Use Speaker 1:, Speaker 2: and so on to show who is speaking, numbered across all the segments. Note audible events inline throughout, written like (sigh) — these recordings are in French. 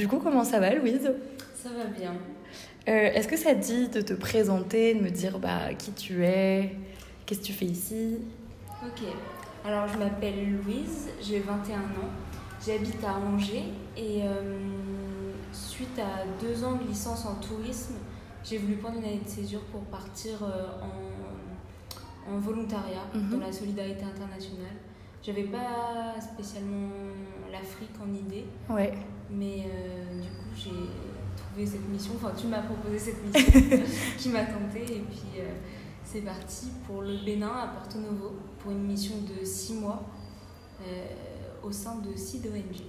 Speaker 1: Du coup, comment ça va, Louise
Speaker 2: Ça va bien.
Speaker 1: Euh, Est-ce que ça te dit de te présenter, de me dire bah, qui tu es, qu'est-ce que tu fais ici?
Speaker 2: Ok. Alors, je m'appelle Louise, j'ai 21 ans. J'habite à Angers et euh, suite à deux ans de licence en tourisme, j'ai voulu prendre une année de césure pour partir euh, en, en volontariat
Speaker 1: Mhm.
Speaker 2: dans la solidarité internationale. J'avais pas spécialement l'Afrique en idée,
Speaker 1: Ouais.
Speaker 2: mais euh, du coup, j'ai trouvé cette mission. Enfin, tu m'as proposé cette (laughs) mission qui m'a tentée et puis euh, c'est parti pour le Bénin à Porto Novo pour une mission de six mois euh, au sein de CID ONG.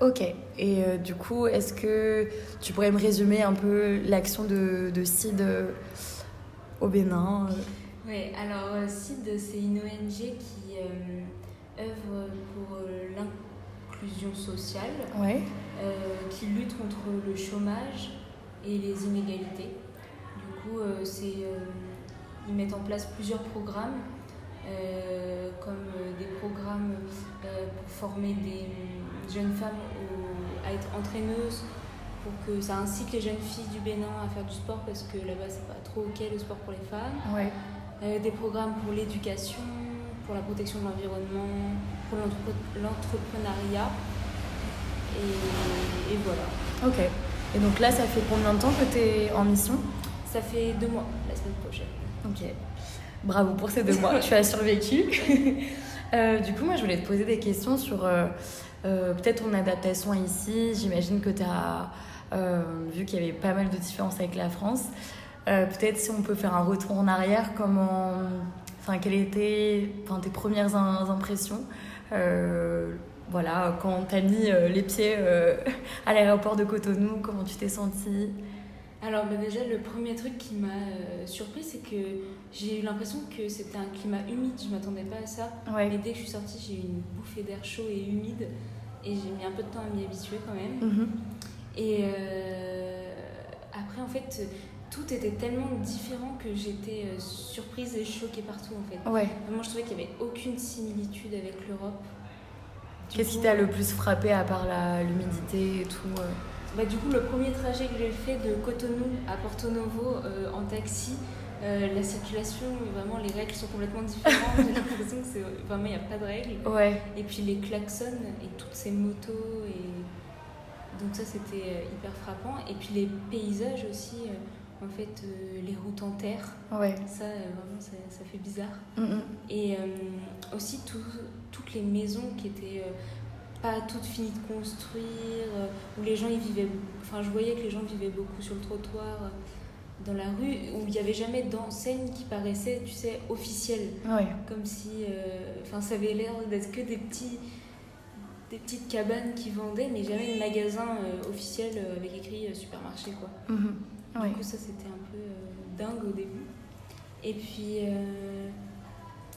Speaker 1: Ok. Et du coup, est-ce que tu pourrais me résumer un peu l'action de, de CID au Bénin
Speaker 2: Oui, alors CID, c'est une ONG qui euh, œuvre pour l'inclusion sociale,
Speaker 1: Ouais.
Speaker 2: euh, qui lutte contre le chômage et les inégalités. Du coup, euh, euh, ils mettent en place plusieurs programmes, euh, comme des programmes pour former des jeunes femmes au- à être entraîneuses, pour que ça incite les jeunes filles du Bénin à faire du sport, parce que là-bas, c'est pas trop ok le sport pour les femmes.
Speaker 1: Ouais.
Speaker 2: Des programmes pour l'éducation, pour la protection de l'environnement, pour l'entre- l'entrepreneuriat. Et, et voilà.
Speaker 1: Ok. Et donc là, ça fait combien de temps que tu es en mission?
Speaker 2: Ça fait deux mois, la semaine prochaine.
Speaker 1: Ok. Bravo pour ces deux mois, tu as survécu. (laughs) Euh, du coup, moi, je voulais te poser des questions sur euh, euh, peut-être ton adaptation ici. J'imagine que tu as vu qu'il y avait pas mal de différences avec la France. Peut-être si on peut faire un retour en arrière, comment, enfin, quelles étaient enfin, tes premières impressions Euh, Voilà, quand tu as mis euh, les pieds euh, (laughs) à l'aéroport de Cotonou, comment tu t'es sentie?
Speaker 2: Alors bah, déjà, le premier truc qui m'a euh, surpris, c'est que j'ai eu l'impression que c'était un climat humide. Je m'attendais pas à ça.
Speaker 1: Ouais.
Speaker 2: Mais dès que je suis sortie, j'ai eu une bouffée d'air chaud et humide. Et j'ai mis un peu de temps à m'y habituer quand même.
Speaker 1: Mhm.
Speaker 2: Et après, en fait, tout était tellement différent que j'étais euh, surprise et choquée partout en fait.
Speaker 1: Ouais.
Speaker 2: Vraiment, je trouvais qu'il n'y avait aucune similitude avec l'Europe.
Speaker 1: Qu'est-ce qui t'a le plus frappé à part l'humidité et tout euh
Speaker 2: bah, Du coup, le premier trajet que j'ai fait de Cotonou à Porto Novo euh, en taxi, euh, la circulation, vraiment, les règles sont complètement différentes. (laughs) j'ai l'impression que c'est vraiment, il n'y a pas de règles.
Speaker 1: Ouais.
Speaker 2: Et puis les klaxons et toutes ces motos. Et... Donc ça, c'était euh, hyper frappant. Et puis les paysages aussi, euh, en fait, euh, les routes en terre,
Speaker 1: Ouais.
Speaker 2: ça, euh, vraiment, ça, ça fait bizarre.
Speaker 1: Mhm.
Speaker 2: Et euh, aussi tout- toutes les maisons qui étaient pas toutes finies de construire, où les gens y vivaient. Enfin, je voyais que les gens vivaient beaucoup sur le trottoir, dans la rue, où il n'y avait jamais d'enseigne qui paraissait, tu sais, officielle.
Speaker 1: Ouais.
Speaker 2: Comme si. Enfin, ça avait l'air d'être que des petits. Des petites cabanes qui vendaient, mais jamais de magasin officiel avec écrit supermarché, quoi.
Speaker 1: Mhm. Ouais.
Speaker 2: Du coup, ça c'était un peu euh, dingue au début. Et puis, euh,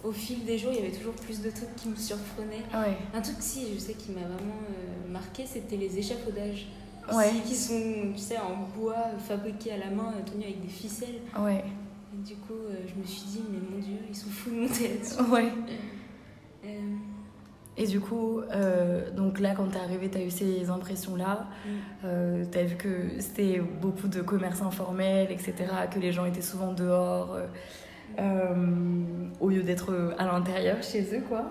Speaker 2: au fil des jours, il y avait toujours plus de trucs qui me surprenaient.
Speaker 1: Ouais.
Speaker 2: Un truc, si, je sais, qui m'a vraiment euh, marqué, c'était les échafaudages.
Speaker 1: Ouais.
Speaker 2: Qui sont, tu sais, en bois, fabriqués à la main, tenus avec des ficelles.
Speaker 1: Ouais.
Speaker 2: Et du coup, je me suis dit, mais mon Dieu, ils sont fous de monter là-dessus.
Speaker 1: Ouais.
Speaker 2: Euh,
Speaker 1: Et du coup, euh, donc là, quand t'es arrivé, t'as eu ces impressions-là.
Speaker 2: mm.
Speaker 1: Euh, t'as vu que c'était beaucoup de commerce informel, etc., que les gens étaient souvent dehors, euh, au lieu d'être à l'intérieur chez eux, quoi.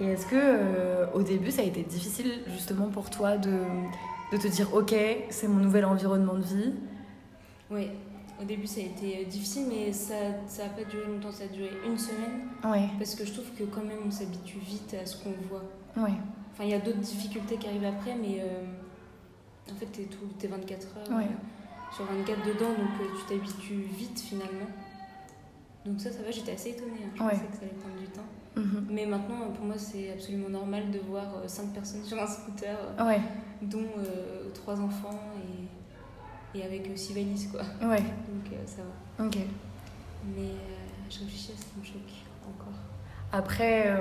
Speaker 1: Et est-ce que au début, ça a été difficile justement pour toi de, de te dire, ok, c'est mon nouvel environnement de vie?
Speaker 2: Ouais, au début ça a été euh, difficile, mais ça ça a pas duré longtemps, ça a duré une semaine.
Speaker 1: Ouais,
Speaker 2: Parce que je trouve que quand même on s'habitue vite à ce qu'on voit.
Speaker 1: ouais,
Speaker 2: Enfin, il y a d'autres difficultés qui arrivent après, mais euh, en fait, t'es tout, t'es 24 heures
Speaker 1: Ouais.
Speaker 2: euh, sur 24 dedans, donc euh, tu t'habitues vite finalement. Donc ça, ça va, j'étais assez étonnée. hein. Je
Speaker 1: Ouais.
Speaker 2: pensais que ça allait prendre du temps.
Speaker 1: Mhm.
Speaker 2: Mais maintenant, pour moi, c'est absolument normal de voir 5 personnes (laughs) sur un scooter,
Speaker 1: ouais,
Speaker 2: dont 3 enfants et, et avec 6 valises, quoi.
Speaker 1: ouais,
Speaker 2: Donc euh, ça va.
Speaker 1: ok.
Speaker 2: Mais euh, je réfléchis à ce qui me choque encore.
Speaker 1: Après, euh,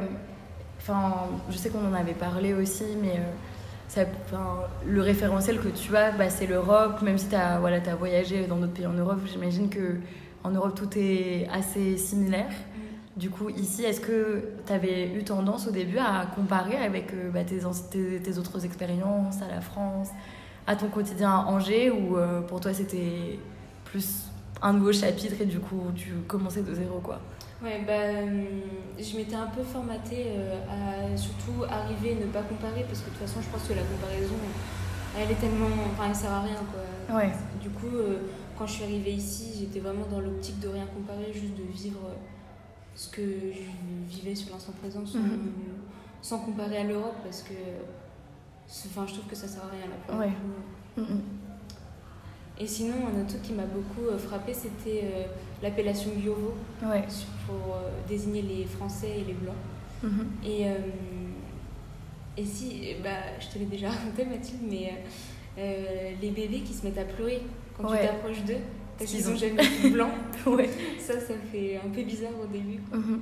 Speaker 1: enfin, je sais qu'on en avait parlé aussi, mais euh, ça, le référentiel que tu as, bah, c'est l'Europe. Même si tu as, voilà, as voyagé dans d'autres pays en Europe, j'imagine que en Europe tout est assez similaire. Du coup, ici, est-ce que tu avais eu tendance au début à comparer avec euh, bah, tes, anci- tes, tes autres expériences à la France, à ton quotidien à Angers ou pour toi c'était plus un nouveau chapitre et du coup tu commençais de zéro quoi?
Speaker 2: Ouais, bah, je m'étais un peu formatée à surtout arriver et ne pas comparer parce que de toute façon je pense que la comparaison elle est tellement. Enfin, elle sert à rien quoi.
Speaker 1: Ouais.
Speaker 2: Du coup, quand je suis arrivée ici, j'étais vraiment dans l'optique de rien comparer, juste de vivre ce que je vivais sur l'instant présent sans, mhm. sans, comparer à l'Europe parce que enfin, je trouve que ça sert à rien
Speaker 1: là. Ouais.
Speaker 2: Mhm. Et sinon, un autre truc qui m'a beaucoup euh, frappé, c'était euh, l'appellation Yovo
Speaker 1: ouais.
Speaker 2: pour euh, désigner les Français et les Blancs.
Speaker 1: Mhm.
Speaker 2: Et, et si, bah, je te l'ai déjà (laughs) raconté Mathilde, mais les bébés qui se mettent à pleurer quand tu t'approches d'eux, parce qu'ils ont jamais vu blanc. (laughs)
Speaker 1: ouais.
Speaker 2: Ça, ça fait un peu bizarre au début.
Speaker 1: Mhm.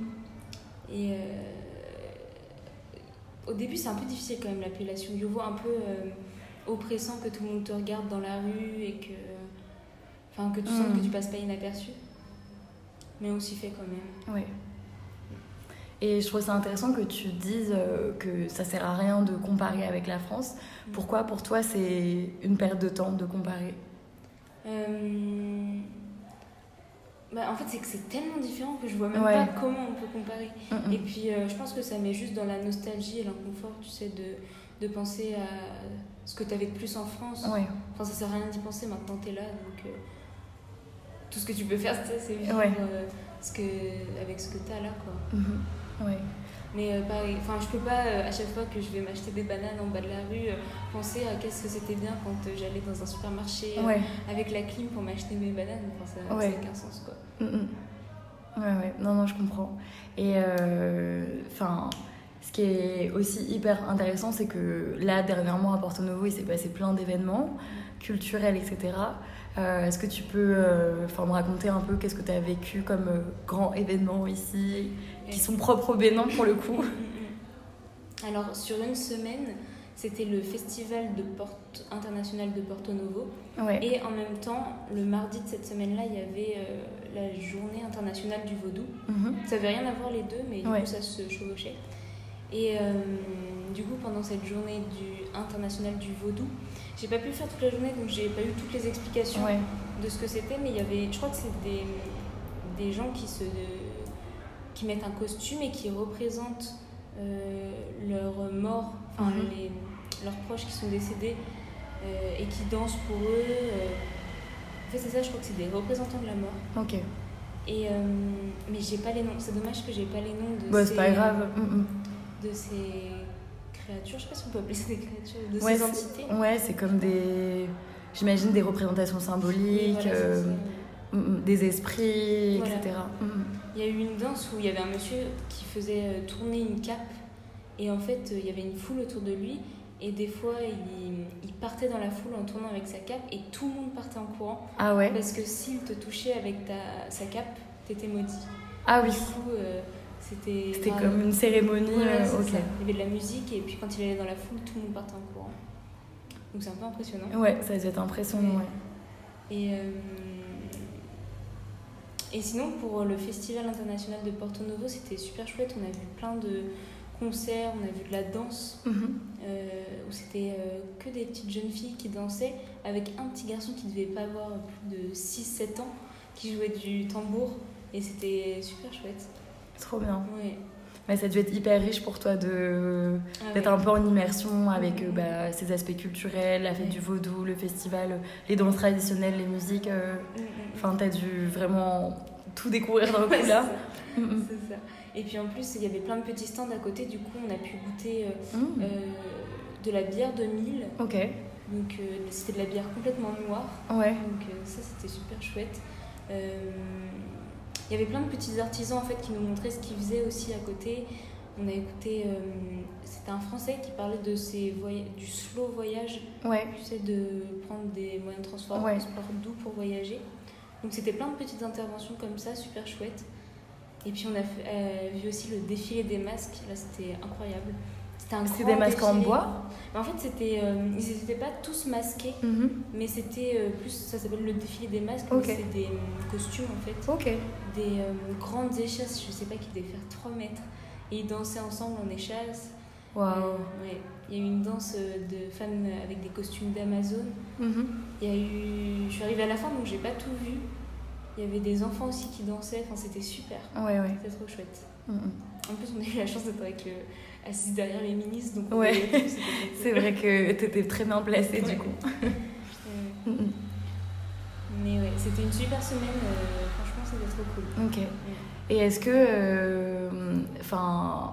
Speaker 2: Et au début, c'est un peu difficile quand même l'appellation Yovo, un peu euh, oppressant que tout le monde te regarde dans la rue et que, enfin, que tu sens que mhm. tu passes pas inaperçu. Mais on s'y fait quand même.
Speaker 1: Ouais. Et je trouve ça intéressant que tu dises euh, que ça sert à rien de comparer avec la France. Mm. Pourquoi pour toi c'est une perte de temps de comparer?
Speaker 2: Euh, bah, en fait, c'est que c'est tellement différent que je vois même pas comment on peut comparer.
Speaker 1: Mm, mm.
Speaker 2: Et puis, euh, je pense que ça met juste dans la nostalgie et l'inconfort, tu sais, de, de penser à ce que tu avais de plus en France. Enfin, ça sert à rien d'y penser, maintenant tu es là, donc euh, tout ce que tu peux faire, c'est vivre ce que, avec ce que tu as là, quoi.
Speaker 1: Mm-hmm. Ouais.
Speaker 2: Mais euh, pareil, enfin, je peux pas, euh, à chaque fois que je vais m'acheter des bananes en bas de la rue, euh, penser à qu'est-ce que c'était bien quand j'allais dans un supermarché avec la clim pour m'acheter mes bananes. Enfin, ça n'a aucun sens, quoi.
Speaker 1: Mm, mm. Ouais, ouais, non, non, je comprends. Et enfin, ce qui est aussi hyper intéressant, c'est que là, dernièrement, à Porto Novo, il s'est passé plein d'événements culturels, etc. Est-ce que tu peux enfin me raconter un peu qu'est-ce que tu as vécu comme grand événement ici? Qui sont propres au Bénin pour le coup.
Speaker 2: Alors sur une semaine, c'était le festival de Porte, international de Porto Novo. Et en même temps, le mardi de cette semaine-là, il y avait euh, la journée internationale du vaudou.
Speaker 1: Mhm.
Speaker 2: Ça n'avait rien à voir les deux, mais du coup ça se chevauchait. Et euh, du coup, pendant cette journée du international du vaudou, j'ai pas pu faire toute la journée, donc j'ai pas eu toutes les explications de ce que c'était, mais il y avait, je crois que c'est des, des gens qui se qui mettent un costume et qui représentent euh, leurs morts, enfin mhm. les, leurs proches qui sont décédés euh, et qui dansent pour eux. Euh. En fait, c'est ça, je crois que c'est des représentants de la mort.
Speaker 1: Ok.
Speaker 2: Et, mais j'ai pas les noms. C'est dommage que j'ai pas les noms de
Speaker 1: bah, ces. pas grave. Mm, mm.
Speaker 2: De ces créatures, je sais pas si on peut appeler ça des créatures, de ces entités.
Speaker 1: Ouais, c'est comme des. J'imagine des représentations symboliques. Des esprits, etc.
Speaker 2: Il y a eu une danse où il y avait un monsieur qui faisait euh, tourner une cape et en fait euh, il y avait une foule autour de lui et des fois il, partait dans la foule en tournant avec sa cape et tout le monde partait en courant.
Speaker 1: Ah ouais
Speaker 2: Parce que s'il te touchait avec ta, sa cape, t'étais maudit.
Speaker 1: Ah oui.
Speaker 2: Du coup, euh, c'était.
Speaker 1: C'était comme une cérémonie.
Speaker 2: Il y avait de la musique et puis quand il allait dans la foule, tout le monde partait en courant. Donc c'est un peu impressionnant.
Speaker 1: Ouais, ça devait être impressionnant, ouais.
Speaker 2: Et. Et sinon, pour le Festival international de Porto Novo, c'était super chouette. On a vu plein de concerts, on a vu de la danse,
Speaker 1: mhm.
Speaker 2: euh, où c'était euh, que des petites jeunes filles qui dansaient, avec un petit garçon qui devait pas avoir plus de 6-7 ans, qui jouait du tambour. Et c'était super chouette.
Speaker 1: Trop bien.
Speaker 2: Ouais.
Speaker 1: Mais ça a dû être hyper riche pour toi de ah d'être un peu en immersion avec euh, bah, ces aspects culturels, la fête du vaudou, le festival, les danses traditionnelles, les musiques. Euh. Mm, mm, mm. Enfin, t'as dû vraiment tout découvrir dans (laughs) le coup là.
Speaker 2: C'est ça. Et puis en plus, il y avait plein de petits stands à côté. Du coup, on a pu goûter euh, de la bière de Mille.
Speaker 1: Ok.
Speaker 2: Donc c'était de la bière complètement noire.
Speaker 1: Ouais.
Speaker 2: Donc ça, c'était super chouette. Il y avait plein de petits artisans en fait qui nous montraient ce qu'ils faisaient aussi à côté. On a écouté, euh, c'était un Français qui parlait de ses du slow voyage.
Speaker 1: Ouais.
Speaker 2: Tu sais, de prendre des moyens de transport,
Speaker 1: ouais.
Speaker 2: doux pour voyager. Donc c'était plein de petites interventions comme ça, super chouettes. Et puis on a euh, vu aussi le défilé des masques. Là, c'était incroyable.
Speaker 1: C'était des masques en bois
Speaker 2: En fait, c'était, euh, ils n'étaient pas tous masqués,
Speaker 1: mhm.
Speaker 2: mais c'était euh, plus, ça s'appelle le défilé des masques, c'est des euh, costumes en fait.
Speaker 1: Ok.
Speaker 2: Des grandes échasses, je sais pas, qui devaient faire 3 mètres. Et ils dansaient ensemble en échasse.
Speaker 1: Waouh.
Speaker 2: ouais. il y a eu une danse de femmes avec des costumes d'Amazon.
Speaker 1: Mhm.
Speaker 2: Il y a eu... Je suis arrivée à la fin, donc j'ai pas tout vu. Il y avait des enfants aussi qui dansaient, enfin, c'était super.
Speaker 1: Ouais, ouais.
Speaker 2: C'était trop chouette.
Speaker 1: Mhm.
Speaker 2: En plus, on a eu la chance d'être avec. Assise derrière les ministres, donc on
Speaker 1: Ouais. (laughs) C'est vrai que t'étais très bien placée du coup. (laughs) (laughs)
Speaker 2: Euh. Mais ouais, c'était une super semaine, euh, franchement, c'était trop cool.
Speaker 1: Ok. Et est-ce que, euh, enfin,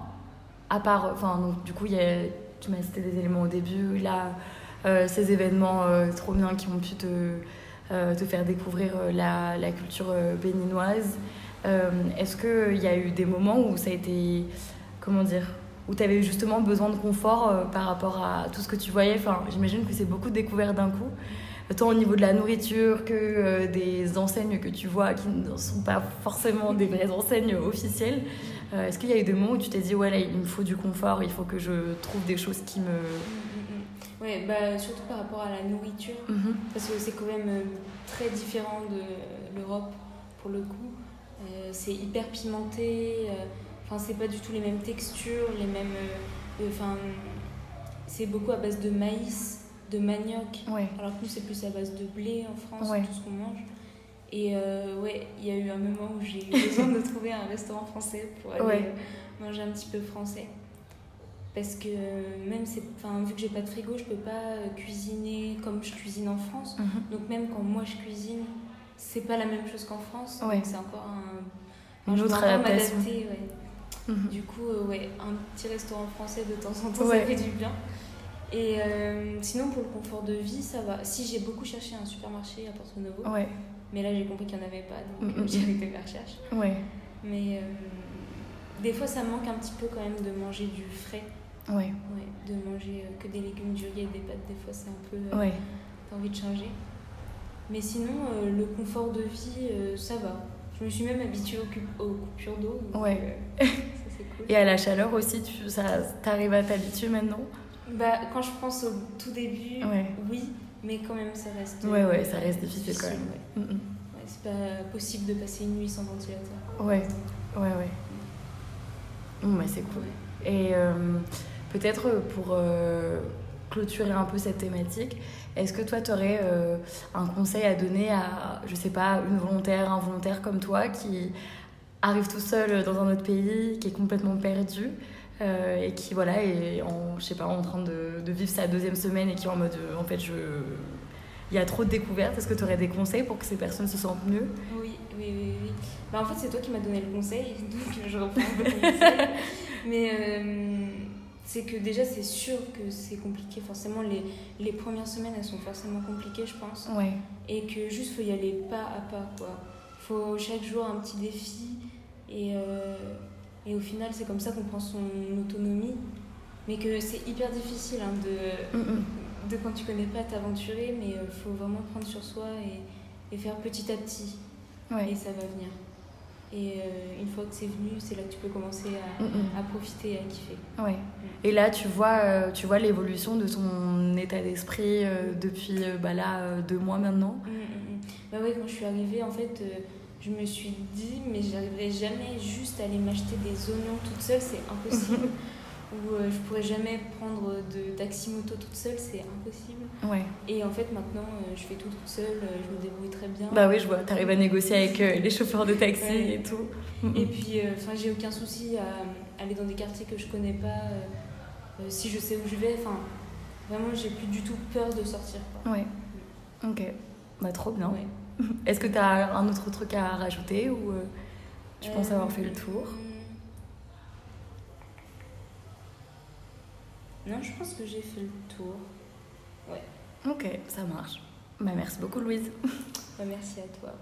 Speaker 1: à part, enfin, donc, du coup, il y a, tu m'as cité des éléments au début, là, euh, ces événements trop bien qui ont pu te, te faire découvrir la, la culture béninoise. Est-ce qu'il y a eu des moments où ça a été, comment dire, où tu avais justement besoin de confort euh, par rapport à tout ce que tu voyais Enfin, j'imagine que c'est beaucoup de découvertes d'un coup tant au niveau de la nourriture que euh, des enseignes que tu vois qui ne sont pas forcément des vraies enseignes officielles. Euh, Est-ce qu'il y a eu des moments où tu t'es dit, ouais, là, il me faut du confort, il faut que je trouve des choses qui me.
Speaker 2: Mm, mm, mm. Ouais, bah, surtout par rapport à la nourriture,
Speaker 1: Mhm.
Speaker 2: parce que c'est quand même très différent de l'Europe pour le coup. C'est hyper pimenté, enfin, c'est pas du tout les mêmes textures, les mêmes. euh, Enfin, c'est beaucoup à base de maïs, de manioc.
Speaker 1: Ouais.
Speaker 2: Alors que nous, c'est plus à base de blé en France,
Speaker 1: Ouais.
Speaker 2: tout ce qu'on mange. Et euh, ouais, il y a eu un moment où j'ai eu besoin de (laughs) trouver un restaurant français pour aller
Speaker 1: Ouais.
Speaker 2: euh, manger un petit peu français. Parce que euh, même, c'est, enfin, vu que j'ai pas de frigo, je peux pas cuisiner comme je cuisine en France.
Speaker 1: Mhm.
Speaker 2: Donc même quand moi je cuisine, c'est pas la même chose qu'en France.
Speaker 1: Ouais.
Speaker 2: Donc c'est encore un... Je dois
Speaker 1: autre adaptation.
Speaker 2: ouais.
Speaker 1: Mhm.
Speaker 2: Du coup, euh, ouais, un petit restaurant français de temps en temps,
Speaker 1: Ouais.
Speaker 2: ça fait du bien. Et euh, sinon, pour le confort de vie, ça va. Si j'ai beaucoup cherché un supermarché à Porto Novo,
Speaker 1: Ouais,
Speaker 2: mais là j'ai compris qu'il n'y en avait pas, donc
Speaker 1: Mm, mm, (laughs)
Speaker 2: j'ai arrêté mes recherches.
Speaker 1: ouais,
Speaker 2: Mais euh, des fois, ça manque un petit peu quand même de manger du frais,
Speaker 1: ouais,
Speaker 2: de manger que des légumes, du riz et des pâtes. Des fois, c'est un peu.
Speaker 1: ouais.
Speaker 2: T'as envie de changer. Mais sinon, le confort de vie, ça va. Je me suis même habituée aux, coupures d'eau.
Speaker 1: Ouais.
Speaker 2: euh, (laughs) ça, c'est cool.
Speaker 1: Et à la chaleur aussi, tu ça, t'arrives à t'habituer maintenant?
Speaker 2: Bah, quand je pense au tout début,
Speaker 1: Ouais.
Speaker 2: oui, mais quand même, ça reste.
Speaker 1: Ouais, ouais, ça reste difficile quand même.
Speaker 2: ouais.
Speaker 1: Mhm.
Speaker 2: Ouais, c'est pas possible de passer une nuit sans ventilateur.
Speaker 1: Ouais, ouais, ouais. Bon, bah, c'est cool. Et euh, peut-être pour euh, clôturer un peu cette thématique, est-ce que toi, tu aurais un conseil à donner à, je sais pas, une volontaire, un volontaire comme toi qui arrive tout seul dans un autre pays, qui est complètement perdu euh, et qui voilà est en, je sais pas, en train de, de vivre sa deuxième semaine et qui est en mode, euh, en fait, je... il y a trop de découvertes. Est-ce que tu aurais des conseils pour que ces personnes se sentent mieux?
Speaker 2: Oui, oui, oui, oui. Bah, en fait, c'est toi qui m'as donné le conseil, donc je reprends (laughs) conseil. Mais euh, c'est que déjà, c'est sûr que c'est compliqué. Forcément, les, les premières semaines, elles sont forcément compliquées, je pense.
Speaker 1: Ouais,
Speaker 2: Et que juste, faut y aller pas à pas, quoi. Faut chaque jour un petit défi. Et, euh, et au final, c'est comme ça qu'on prend son autonomie. Mais que c'est hyper difficile hein, de, de quand tu connais pas t'aventurer, mais il faut vraiment prendre sur soi et, et faire petit à petit.
Speaker 1: ouais.
Speaker 2: Et ça va venir. Et euh, une fois que c'est venu, c'est là que tu peux commencer à, à profiter et à kiffer.
Speaker 1: Ouais. Et là, tu vois, euh, tu vois l'évolution de ton état d'esprit euh, depuis euh, bah là, deux mois maintenant.
Speaker 2: Mm, mm, mm. Bah ouais, quand je suis arrivée, en fait, euh, je me suis dit, mais j'arriverai jamais juste à aller m'acheter des oignons toute seule, c'est impossible. (laughs) Ou euh, je pourrais jamais prendre de taxi-moto toute seule, c'est impossible.
Speaker 1: Ouais.
Speaker 2: Et en fait, maintenant, euh, je fais tout toute seule, je me débrouille très bien.
Speaker 1: Bah oui, je vois, t'arrives à négocier avec les chauffeurs de taxi
Speaker 2: Ouais.
Speaker 1: et tout.
Speaker 2: Et puis, enfin, j'ai aucun souci à aller dans des quartiers que je connais pas, euh, euh, si je sais où je vais. Enfin, vraiment, j'ai plus du tout peur de sortir. Quoi.
Speaker 1: Ouais. Ok. Bah trop bien.
Speaker 2: Ouais. (laughs)
Speaker 1: Est-ce que t'as un autre truc à rajouter ou euh, tu penses
Speaker 2: Euh,
Speaker 1: avoir fait le tour?
Speaker 2: Non, je pense que j'ai fait le tour.
Speaker 1: Ok, ça marche. Bah merci beaucoup Louise. (laughs)
Speaker 2: Bah, merci à toi.